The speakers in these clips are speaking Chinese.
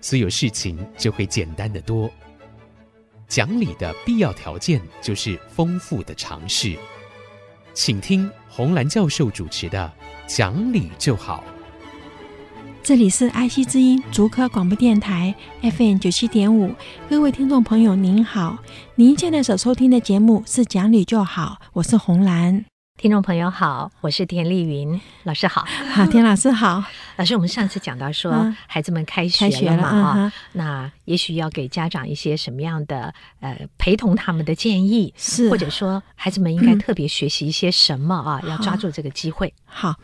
所有事情就会简单的多。讲理的必要条件就是丰富的尝试。请听红兰教授主持的《讲理就好》。这里是爱惜之音竹科广播电台 FM 九七点五，各位听众朋友您好，您现在所收听的节目是《讲理就好》，我是红兰。听众朋友好，我是田丽云老师好，好，田老师好。老师，我们上次讲到说，嗯、孩子们开学了嘛啊、嗯，那也许要给家长一些什么样的呃陪同他们的建议，是或者说孩子们应该特别学习一些什么啊？嗯、要抓住这个机会。好，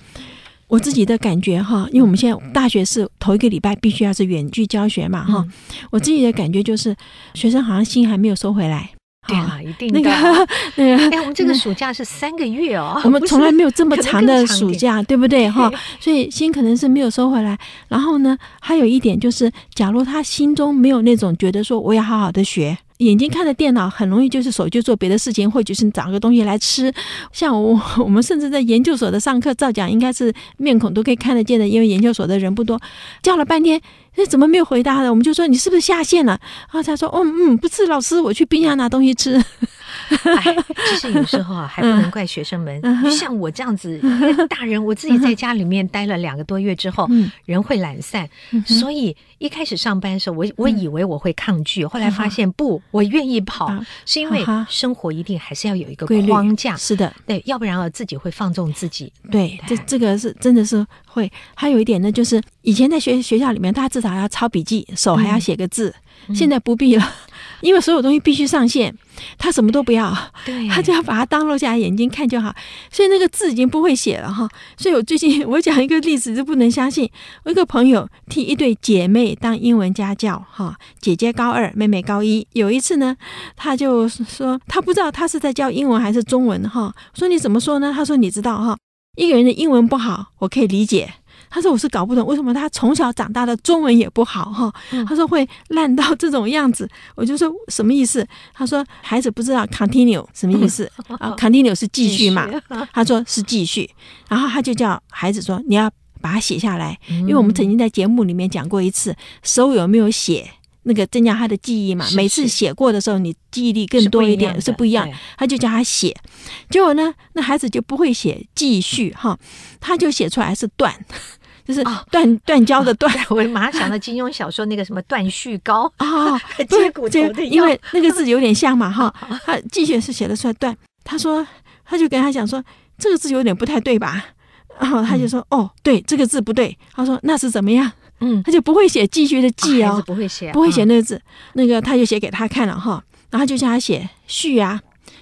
我自己的感觉哈，因为我们现在大学是头一个礼拜必须要是远距教学嘛哈、嗯，我自己的感觉就是学生好像心还没有收回来。对啊，一定的。那个，那个，哎，我们这个暑假是三个月哦，我们从来没有这么 长的暑假，对不对？哈，所以心可能是没有收回来。然后呢，还有一点就是，假如他心中没有那种觉得说我要好好的学，眼睛看着电脑，很容易就是手就做别的事情，或者是找个东西来吃。像我，我们甚至在研究所的上课照讲，应该是面孔都可以看得见的，因为研究所的人不多，叫了半天。那怎么没有回答呢？我们就说你是不是下线了？然后他说：“嗯，嗯，不是，老师，我去冰箱拿东西吃。” 哎，其实有时候啊，还不能怪学生们。嗯、像我这样子，大人我自己在家里面待了两个多月之后，嗯、人会懒散、嗯，所以一开始上班的时候，我我以为我会抗拒，嗯、后来发现不，我愿意跑、嗯，是因为生活一定还是要有一个框架。是的，对，要不然啊，自己会放纵自己。对，对这这个是真的是会。还有一点呢，就是以前在学学校里面，大家至少要抄笔记，手还要写个字，嗯、现在不必了。因为所有东西必须上线，他什么都不要，对，他就要把它当落下来，眼睛看就好。所以那个字已经不会写了哈。所以我最近我讲一个例子就不能相信，我一个朋友替一对姐妹当英文家教哈，姐姐高二，妹妹高一。有一次呢，他就说他不知道他是在教英文还是中文哈。说你怎么说呢？他说你知道哈，一个人的英文不好，我可以理解。他说：“我是搞不懂为什么他从小长大的中文也不好哈。”他说：“会烂到这种样子。”我就说：“什么意思？”他说：“孩子不知道 continue 什么意思 啊？continue 是继续嘛？” 他说是继续，然后他就叫孩子说：“你要把它写下来，因为我们曾经在节目里面讲过一次，手有没有写那个增加他的记忆嘛？每次写过的时候，你记忆力更多一点是不一样。他就叫他写，结果呢，那孩子就不会写继续哈，他就写出来是断。”就是断断交的断，我马上想到金庸小说那个什么断续膏啊，接骨头的，因为那个字有点像嘛哈。他继续是写的出来断，他说他就跟他讲说这个字有点不太对吧？然后他就说哦对，这个字不对。他说那是怎么样？嗯，他就不会写继续的继哦，不会写，不会写那个字。那个他就写给他看了哈，然后就叫他写续啊。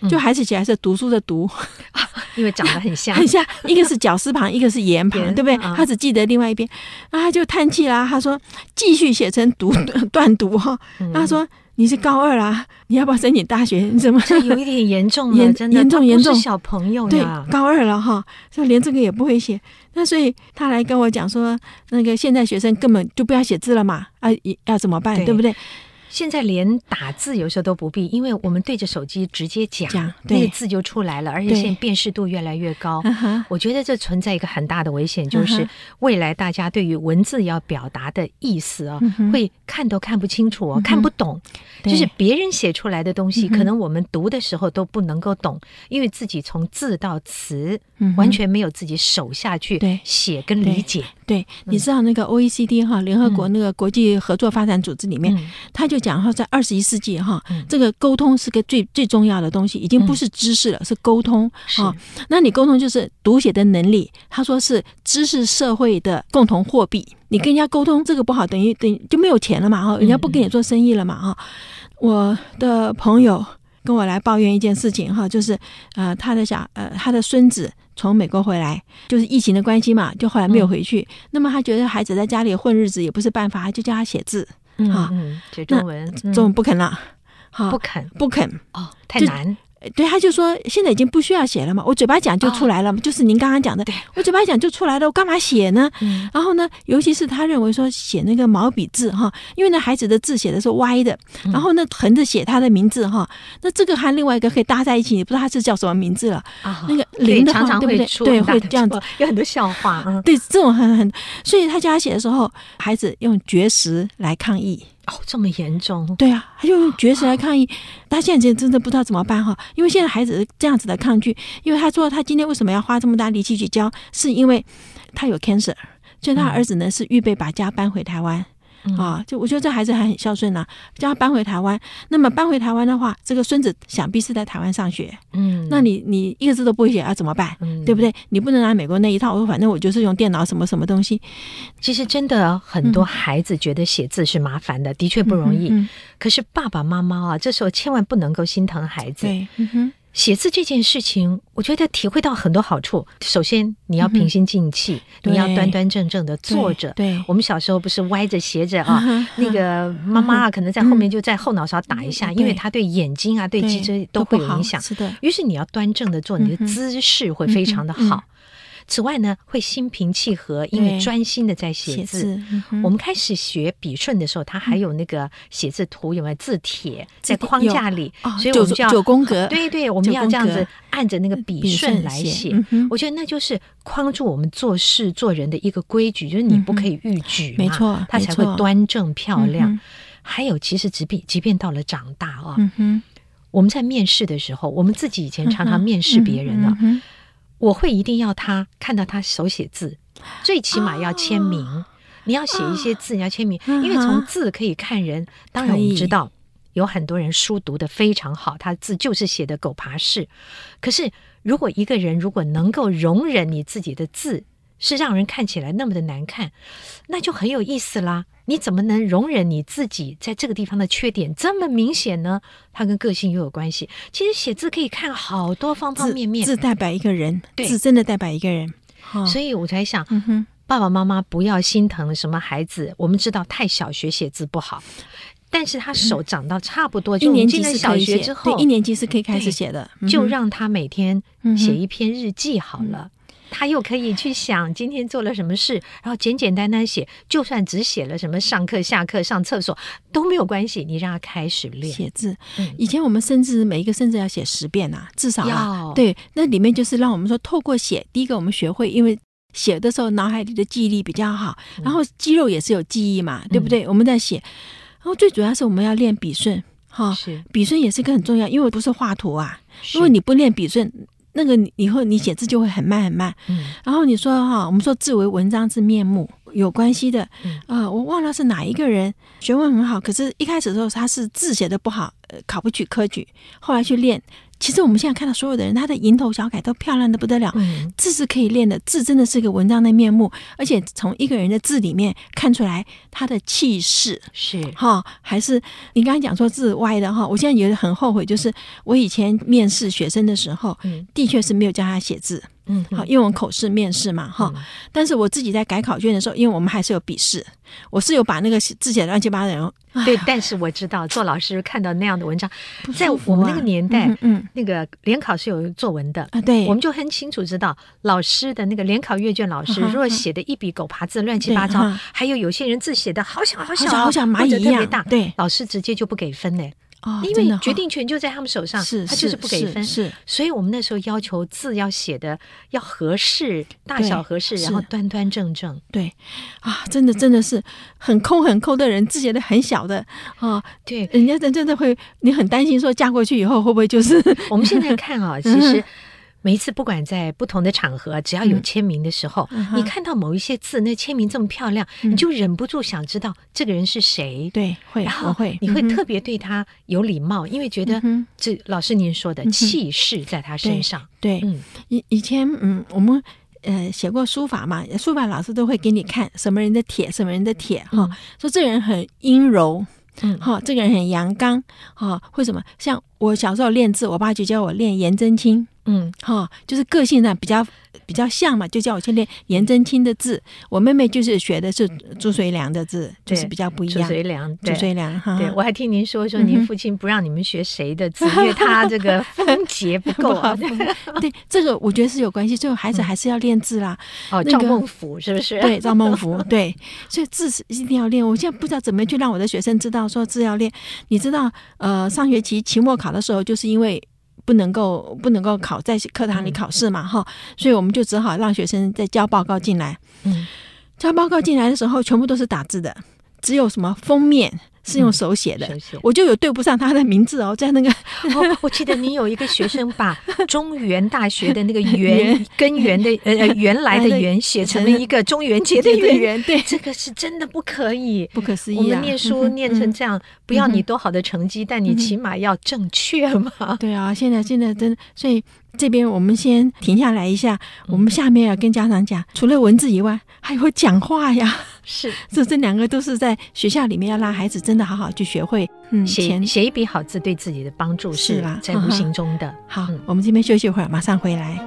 就孩子写还是读书的读，嗯，因为长得很像，很像，一个是绞丝旁，一个是言旁，对不对？他只记得另外一边，然后他就叹气啦。他说：“继续写成读 断读哈。”他说：“你是高二啦，你要不要申请大学？你怎么这有一点严重了？真的严重严重，小朋友对高二了哈，就连这个也不会写。那所以他来跟我讲说，那个现在学生根本就不要写字了嘛，啊，要怎么办？对，对不对？”现在连打字有时候都不必，因为我们对着手机直接讲，讲那个字就出来了，而且 现在辨识度越来越高。我觉得这存在一个很大的危险，就是未来大家对于文字要表达的意思啊，会看都看不清楚哦，看不懂。就是别人写出来的东西，可能我们读的时候都不能够懂，因为自己从字到词完全没有自己手下去写跟理解。对，你知道那个 OECD 哈，联合国那个国际合作发展组织里面，他就。讲哈，在二十一世纪哈，这个沟通是个最最重要的东西，已经不是知识了，嗯、是沟通啊。那你沟通就是读写的能力。他说是知识社会的共同货币。你跟人家沟通这个不好，等于等于就没有钱了嘛哈，人家不跟你做生意了嘛哈。我的朋友跟我来抱怨一件事情哈，就是呃他的小呃他的孙子从美国回来，就是疫情的关系嘛，就后来没有回去。那么他觉得孩子在家里混日子也不是办法，他就叫他写字。哈，写中文，中文不肯了，哈，不肯，不肯，哦，太难。对，他就说现在已经不需要写了嘛，我嘴巴讲就出来了，哦、就是您刚刚讲的，我嘴巴讲就出来了，我干嘛写呢？嗯、然后呢，尤其是他认为说写那个毛笔字哈，因为那孩子的字写的是歪的，然后呢横着写他的名字哈，那这个和另外一个可以搭在一起，你不知道他是叫什么名字了。哦、那个零的话，常常会对不对？对，会这样子，有很多笑话。嗯、对，这种很很，所以他叫他写的时候，孩子用绝食来抗议。哦，这么严重？对啊，他就用绝食来抗议。他现在真的不知道怎么办哈，因为现在孩子这样子的抗拒，因为他说他今天为什么要花这么大力气去教，是因为他有 cancer，所以他儿子呢是预备把家搬回台湾。啊，就我觉得这孩子还很孝顺呐，叫他搬回台湾。那么搬回台湾的话，这个孙子想必是在台湾上学。嗯，那你你一个字都不会写，要怎么办？嗯，对不对？你不能拿美国那一套。我说反正我就是用电脑什么什么东西。其实真的很多孩子觉得写字是麻烦的，的确不容易。嗯，可是爸爸妈妈啊，这时候千万不能够心疼孩子。对，嗯哼。写字这件事情，我觉得体会到很多好处。首先，你要平心静气，嗯、你要端端正正的坐着。对，对我们小时候不是歪着斜着啊，嗯、那个妈妈啊，可能在后面就在后脑勺打一下，嗯、因为她对眼睛啊、对脊椎都会有影响。是的，于是你要端正的坐，你的姿势会非常的好。此外呢，会心平气和，因为专心的在写字。写字嗯、我们开始学笔顺的时候，它还有那个写字图，有没有字帖在框架里？哦、所以我们就要九宫格。对对，我们要这样子按着那个笔顺来写。嗯、我觉得那就是框住我们做事做人的一个规矩，就是你不可以逾矩嘛，没错，它才会端正漂亮。嗯、还有，其实即便即便到了长大啊，嗯、我们在面试的时候，我们自己以前常常面试别人呢。嗯我会一定要他看到他手写字，最起码要签名。哦、你要写一些字，哦、你要签名，因为从字可以看人。当然，我们知道有很多人书读得非常好，他字就是写的狗爬式。可是，如果一个人如果能够容忍你自己的字是让人看起来那么的难看，那就很有意思啦。你怎么能容忍你自己在这个地方的缺点这么明显呢？它跟个性又有关系。其实写字可以看好多方方面面，字，字代表一个人，对字真的代表一个人。哦、所以我才想，爸爸妈妈不要心疼什么孩子。我们知道太小学写字不好，但是他手长到差不多，就一年级是小学之后，对，一年级是可以开始写的，嗯、就让他每天写一篇日记好了。嗯他又可以去想今天做了什么事，然后简简单单写，就算只写了什么上课、下课、上厕所都没有关系。你让他开始练写字。嗯、以前我们甚至每一个甚至要写十遍啊，至少啊，要对，那里面就是让我们说透过写，第一个我们学会，因为写的时候脑海里的记忆力比较好，然后肌肉也是有记忆嘛，嗯、对不对？我们在写，然后最主要是我们要练笔顺，哈，是笔顺也是一个很重要，因为不是画图啊，如果你不练笔顺。那个以后你写字就会很慢很慢，嗯，然后你说哈，我们说字为文章之面目，有关系的，啊，呃，我忘了是哪一个人学问很好，可是一开始的时候他是字写的不好，呃，考不取科举，后来去练。其实我们现在看到所有的人，他的蝇头小楷都漂亮的不得了。嗯，字是可以练的，字真的是个文章的面目，而且从一个人的字里面看出来他的气势是哈，还是你刚才讲说字歪的哈，我现在觉得很后悔，就是我以前面试学生的时候，嗯，的确是没有教他写字。嗯，好，因为我们口试面试嘛，哈、嗯，但是我自己在改考卷的时候，因为我们还是有笔试，我是有把那个字写的乱七八糟。对，但是我知道做老师看到那样的文章，啊、在我们那个年代，嗯，嗯。那个联考是有作文的啊，对，我们就很清楚知道老师的那个联考阅卷，老师如果写的一笔狗爬字乱七八糟，啊、还有有些人字写的好小好小，好小蚂蚁一样大，对，老师直接就不给分嘞。哦，因为决定权就在他们手上，是，他就是不给分，是，所以我们那时候要求字要写的要合适，大小合适，然后端端正正。对，啊，真的真的是很抠很抠的人，字写的很小的啊，对，人家真真的会，你很担心说嫁过去以后会不会就是？我们现在看啊，其实。每一次，不管在不同的场合，只要有签名的时候，嗯、你看到某一些字，那签名这么漂亮，嗯、你就忍不住想知道这个人是谁。对，会，然后会，你会特别对他有礼貌，嗯、因为觉得这老师您说的气势在他身上。对，嗯，以以前，嗯，我们呃写过书法嘛，书法老师都会给你看什么人的帖，什么人的帖，哈、嗯，说这个人很阴柔，嗯，哈，这个人很阳刚，哈，为什么？像我小时候练字，我爸就教我练颜真卿。嗯，哈，就是个性上比较比较像嘛，就叫我去练颜真卿的字。我妹妹就是学的是朱遂良的字，就是比较不一样。朱遂良，朱遂良哈。对，我还听您说说，您父亲不让你们学谁的 字，因为他这个风节不够啊。对，这个我觉得是有关系。最后孩子还是要练字啦。哦，赵孟頫是不是？对，赵孟頫。对，所以字是一定要练。我现在不知道怎么去让我的学生知道说字要练。你知道，呃，上学期期末考的时候，就是因为。不能够不能够考在课堂里考试嘛哈，所以我们就只好让学生再交报告进来。嗯，交报告进来的时候，全部都是打字的，只有什么封面。是用手写的，我就有对不上他的名字哦，在那个，我记得你有一个学生把 中原大学的那个原根源的呃 原来的原写成了一个中元节的元，对，这个是真的不可以，不可思议。我们念书念成这样，不要你多好的成绩，但你起码要正确嘛。对啊，现在现在真的，所以这边我们先停下来一下，我们下面要跟家长讲，除了文字以外，还有讲话呀。是，这这两个都是在学校里面要让孩子真的好好去学会。嗯，写写一笔好字对自己的帮助是吧，在无形中的。好，我们这边休息一会儿，马上回来。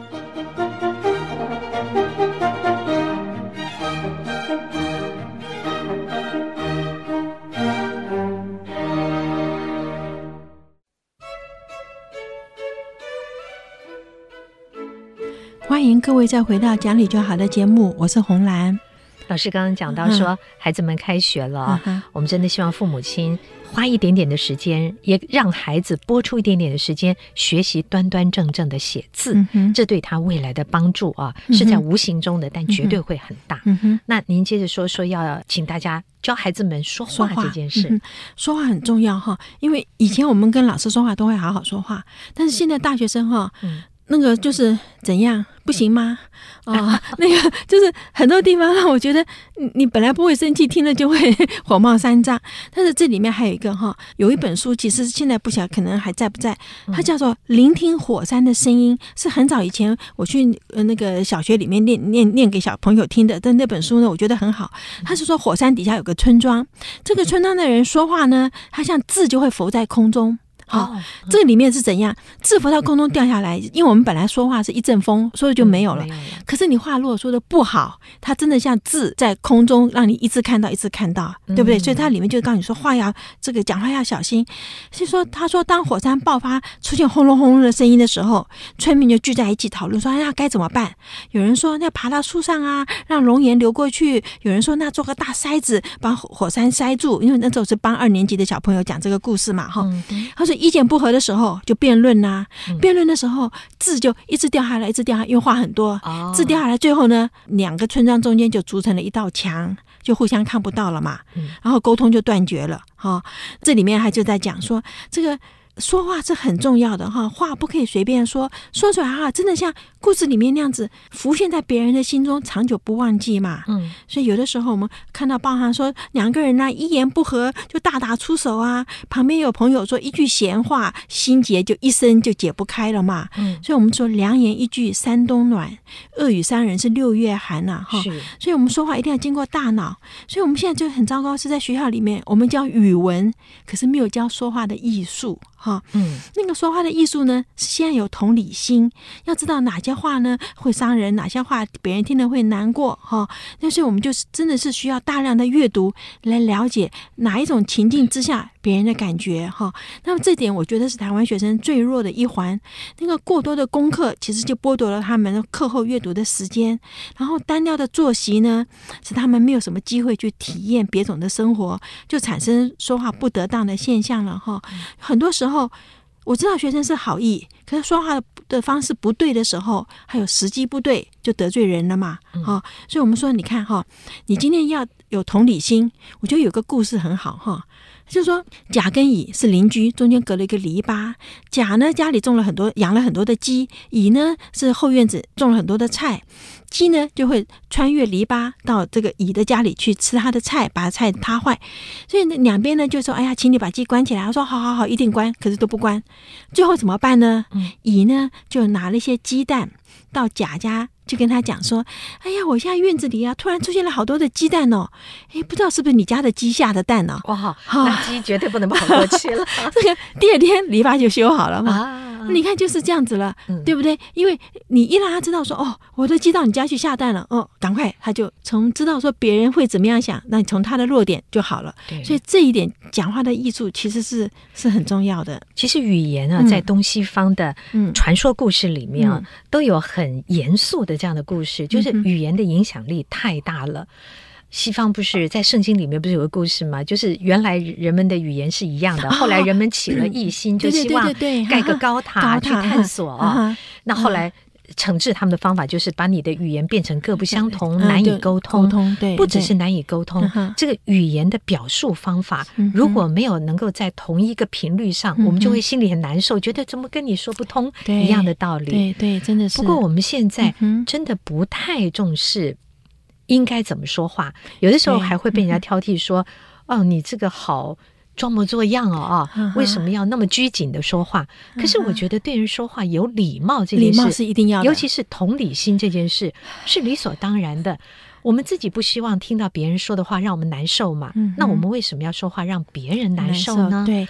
各位再回到讲理就好的节目，我是红兰。老师刚刚讲到说，孩子们开学了，我们真的希望父母亲花一点点的时间，也让孩子拨出一点点的时间学习端端正正的写字，这对他未来的帮助啊，是在无形中的，但绝对会很大。那您接着说说，要请大家教孩子们说话这件事，说话很重要哈，因为以前我们跟老师说话都会好好说话，但是现在大学生哈，那个就是怎样？不行吗？哦，那个就是很多地方让我觉得，你你本来不会生气，听了就会火冒三丈。但是这里面还有一个哈，有一本书，其实现在不晓得可能还在不在，它叫做《聆听火山的声音》，是很早以前我去那个小学里面念念念给小朋友听的。但那本书呢，我觉得很好。他是说火山底下有个村庄，这个村庄的人说话呢，他像字就会浮在空中。好、哦，这里面是怎样？字浮到空中掉下来，因为我们本来说话是一阵风，所以就没有了。嗯、可是你话如果说的不好，它真的像字在空中，让你一直看到，一直看到，对不对？嗯、所以它里面就告诉你说话要这个讲话要小心。所以说，他说当火山爆发出现轰隆轰隆的声音的时候，村民就聚在一起讨论说：“哎呀，该怎么办？”有人说：“那爬到树上啊，让熔岩流过去。”有人说：“那做个大筛子，把火山塞住。”因为那时候是帮二年级的小朋友讲这个故事嘛，哈、嗯。他说。意见不合的时候就辩论呐，辩论的时候字就一直掉下来，一直掉下来，因为话很多，字掉下来，最后呢，两个村庄中间就筑成了一道墙，就互相看不到了嘛，然后沟通就断绝了。哈，这里面还就在讲说这个。说话是很重要的哈，话不可以随便说，说出来哈，真的像故事里面那样子浮现在别人的心中，长久不忘记嘛。嗯，所以有的时候我们看到报上说两个人呢一言不合就大打出手啊，旁边有朋友说一句闲话，心结就一生就解不开了嘛。嗯，所以我们说良言一句三冬暖，恶语伤人是六月寒呐哈。是，所以我们说话一定要经过大脑。所以我们现在就很糟糕，是在学校里面我们教语文，可是没有教说话的艺术。哈，嗯，那个说话的艺术呢，是先有同理心，要知道哪些话呢会伤人，哪些话别人听了会难过，哈。那所以我们就是真的是需要大量的阅读来了解哪一种情境之下别人的感觉，哈。那么这点我觉得是台湾学生最弱的一环。那个过多的功课其实就剥夺了他们课后阅读的时间，然后单调的作息呢，使他们没有什么机会去体验别种的生活，就产生说话不得当的现象了，哈。很多时候。我知道学生是好意，可是说话的方式不对的时候，还有时机不对，就得罪人了嘛。哈，所以我们说，你看哈，你今天要有同理心，我觉得有个故事很好哈。就是说，甲跟乙是邻居，中间隔了一个篱笆。甲呢，家里种了很多，养了很多的鸡；乙呢，是后院子种了很多的菜。鸡呢，就会穿越篱笆到这个乙的家里去吃他的菜，把菜踏坏。所以呢，两边呢就说：“哎呀，请你把鸡关起来。”他说：“好好好，一定关。”可是都不关。最后怎么办呢？乙呢就拿了一些鸡蛋到甲家。就跟他讲说：“哎呀，我现在院子里啊，突然出现了好多的鸡蛋哦，哎，不知道是不是你家的鸡下的蛋呢？哇，那鸡绝对不能跑过去了。这个第二天篱笆就修好了嘛。你看就是这样子了，对不对？因为你一让他知道说，哦，我的鸡到你家去下蛋了，哦，赶快，他就从知道说别人会怎么样想，那你从他的弱点就好了。对，所以这一点讲话的艺术其实是是很重要的。其实语言啊，在东西方的传说故事里面啊，都有很严肃的这样的故事，就是语言的影响力太大了。西方不是在圣经里面不是有个故事吗？就是原来人们的语言是一样的，后来人们起了异心，就希望盖个高塔去探索啊。那后来惩治他们的方法就是把你的语言变成各不相同，难以沟通。对，不只是难以沟通，这个语言的表述方法如果没有能够在同一个频率上，我们就会心里很难受，觉得怎么跟你说不通一样的道理。对对，真的是。不过我们现在真的不太重视。应该怎么说话？有的时候还会被人家挑剔说：“嗯、哦，你这个好装模作样哦，啊，为什么要那么拘谨的说话？”可是我觉得对人说话有礼貌这件事，礼貌是一定要的，尤其是同理心这件事 是理所当然的。我们自己不希望听到别人说的话让我们难受嘛？那我们为什么要说话让别人难受呢？对。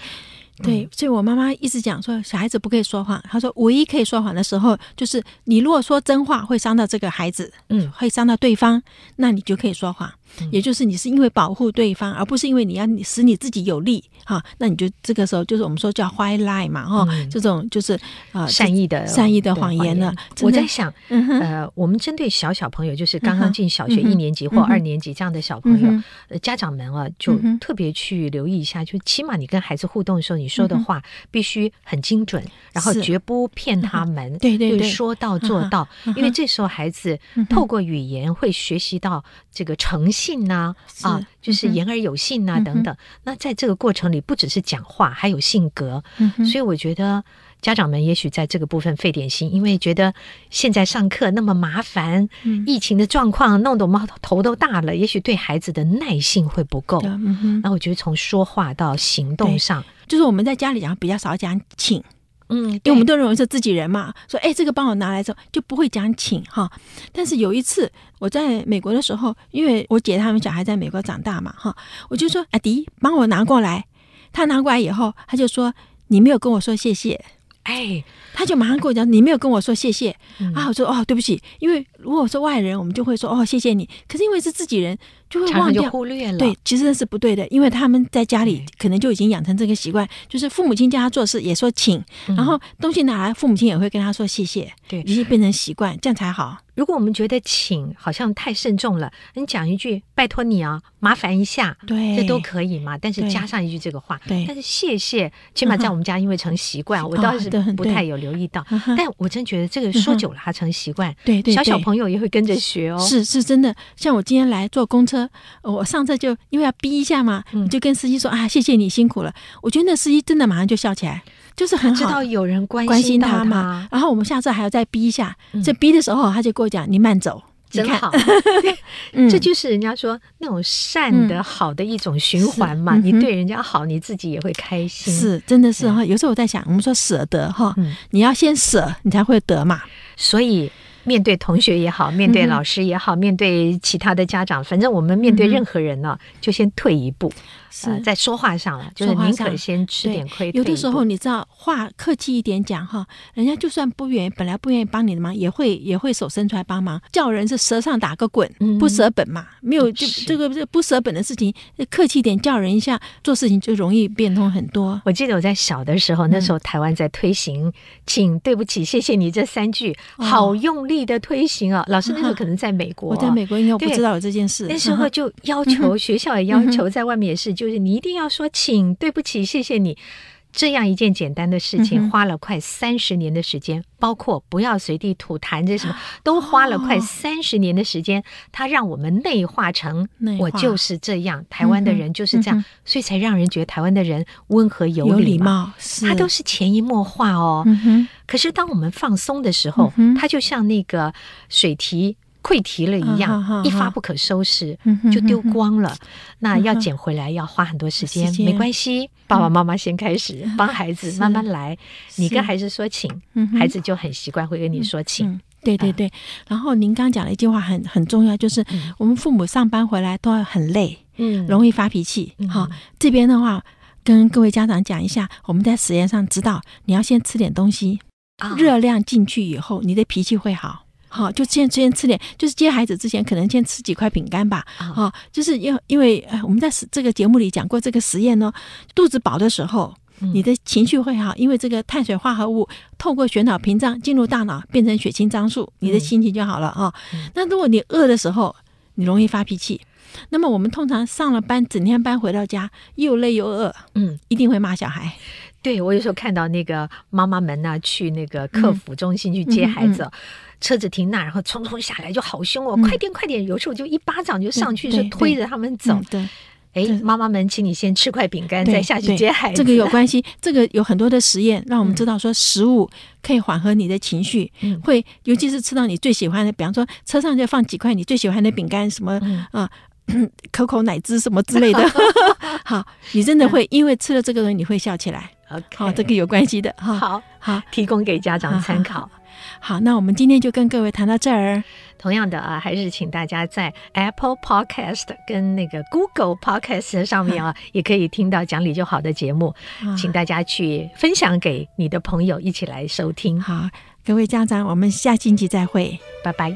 对，所以我妈妈一直讲说，小孩子不可以说谎。她说，唯一可以说谎的时候，就是你如果说真话会伤到这个孩子，嗯，会伤到对方，那你就可以说谎。也就是你是因为保护对方，而不是因为你要使你自己有利哈，那你就这个时候就是我们说叫 white lie 嘛哈，这种就是呃善意的善意的谎言了。我在想，呃，我们针对小小朋友，就是刚刚进小学一年级或二年级这样的小朋友，家长们啊，就特别去留意一下，就起码你跟孩子互动的时候，你说的话必须很精准，然后绝不骗他们，对对对，说到做到，因为这时候孩子透过语言会学习到这个诚信。信呐啊，就是言而有信呐、啊、等等。那在这个过程里，不只是讲话，还有性格。所以我觉得家长们也许在这个部分费点心，因为觉得现在上课那么麻烦，疫情的状况弄得我们头都大了，也许对孩子的耐性会不够。那我觉得从说话到行动上，就是我们在家里讲比较少讲请。嗯，因为我们都认为是自己人嘛，说哎，这个帮我拿来之后就不会讲请哈。但是有一次我在美国的时候，因为我姐他们小孩在美国长大嘛哈，我就说阿迪帮我拿过来。他拿过来以后，他就说你没有跟我说谢谢，哎，他就马上跟我讲你没有跟我说谢谢啊。我说哦，对不起，因为如果是外人，我们就会说哦谢谢你。可是因为是自己人。就会忘掉，忽略了。对，其实那是不对的，因为他们在家里可能就已经养成这个习惯，就是父母亲叫他做事也说请，然后东西拿来，父母亲也会跟他说谢谢，对，已经变成习惯，这样才好。如果我们觉得请好像太慎重了，你讲一句拜托你啊，麻烦一下，对，这都可以嘛。但是加上一句这个话，对，但是谢谢，起码在我们家因为成习惯，我倒是不太有留意到。但我真觉得这个说久了，还成习惯，对对，小小朋友也会跟着学哦。是是真的，像我今天来坐公车。我上车就因为要逼一下嘛，你就跟司机说啊，谢谢你辛苦了。我觉得那司机真的马上就笑起来，就是很好，知道有人关心他嘛。然后我们下次还要再逼一下，这逼的时候他就跟我讲：“你慢走，真好。”这就是人家说那种善的好的一种循环嘛。你对人家好，你自己也会开心。是，真的是哈。有时候我在想，我们说舍得哈，你要先舍，你才会得嘛。所以。面对同学也好，面对老师也好，嗯、面对其他的家长，反正我们面对任何人呢，嗯、就先退一步。是、呃、在说话上了，就是宁可先吃点亏。有的时候你知道，话客气一点讲哈，人家就算不愿意，本来不愿意帮你的忙，也会也会手伸出来帮忙。叫人是舌上打个滚，嗯、不舍本嘛，没有就这个这不舍本的事情，客气一点叫人一下，做事情就容易变通很多。我记得我在小的时候，那时候台湾在推行“请”“对不起”“谢谢你”这三句，好用力的推行啊！老师那时候可能在美国，我在美国应该我不知道有这件事。那时候就要求学校也要求，在外面也是就。就是你一定要说请，对不起，谢谢你，这样一件简单的事情，花了快三十年的时间，包括不要随地吐痰，这什么都花了快三十年的时间，它让我们内化成我就是这样，台湾的人就是这样，所以才让人觉得台湾的人温和有礼貌，它都是潜移默化哦。可是当我们放松的时候，它就像那个水提。溃堤了一样，一发不可收拾，就丢光了。那要捡回来要花很多时间，没关系。爸爸妈妈先开始 帮孩子慢慢来，你跟孩子说请，孩子就很习惯会跟你说请。对对对。然后您刚讲了一句话很很重要，就是我们父母上班回来都很累，嗯，容易发脾气。好，这边的话跟各位家长讲一下，我们在实验上知道，你要先吃点东西。热量进去以后，你的脾气会好。好，就先先吃点，就是接孩子之前，可能先吃几块饼干吧。啊，就是因为因为我们在这个节目里讲过这个实验呢，肚子饱的时候，你的情绪会好，因为这个碳水化合物透过血脑屏障进入大脑，变成血清张素，你的心情就好了啊。那如果你饿的时候，你容易发脾气。那么我们通常上了班，整天班回到家又累又饿，嗯，一定会骂小孩。对，我有时候看到那个妈妈们呢、啊，去那个客服中心去接孩子，嗯嗯嗯、车子停那，然后匆匆下来就好凶哦，嗯、快点快点！有时候就一巴掌就上去，是推着他们走。对，哎，妈妈们，请你先吃块饼干，再下去接孩子。这个有关系，这个有很多的实验让我们知道说，食物可以缓和你的情绪，嗯、会尤其是吃到你最喜欢的，比方说车上就放几块你最喜欢的饼干，什么啊。嗯呃可口奶汁什么之类的，好，你真的会因为吃了这个东西，你会笑起来。好这个有关系的哈。好好，提供给家长参考。好，那我们今天就跟各位谈到这儿。同样的啊，还是请大家在 Apple Podcast 跟那个 Google Podcast 上面啊，也可以听到讲理就好的节目，请大家去分享给你的朋友一起来收听。好，各位家长，我们下星期再会，拜拜。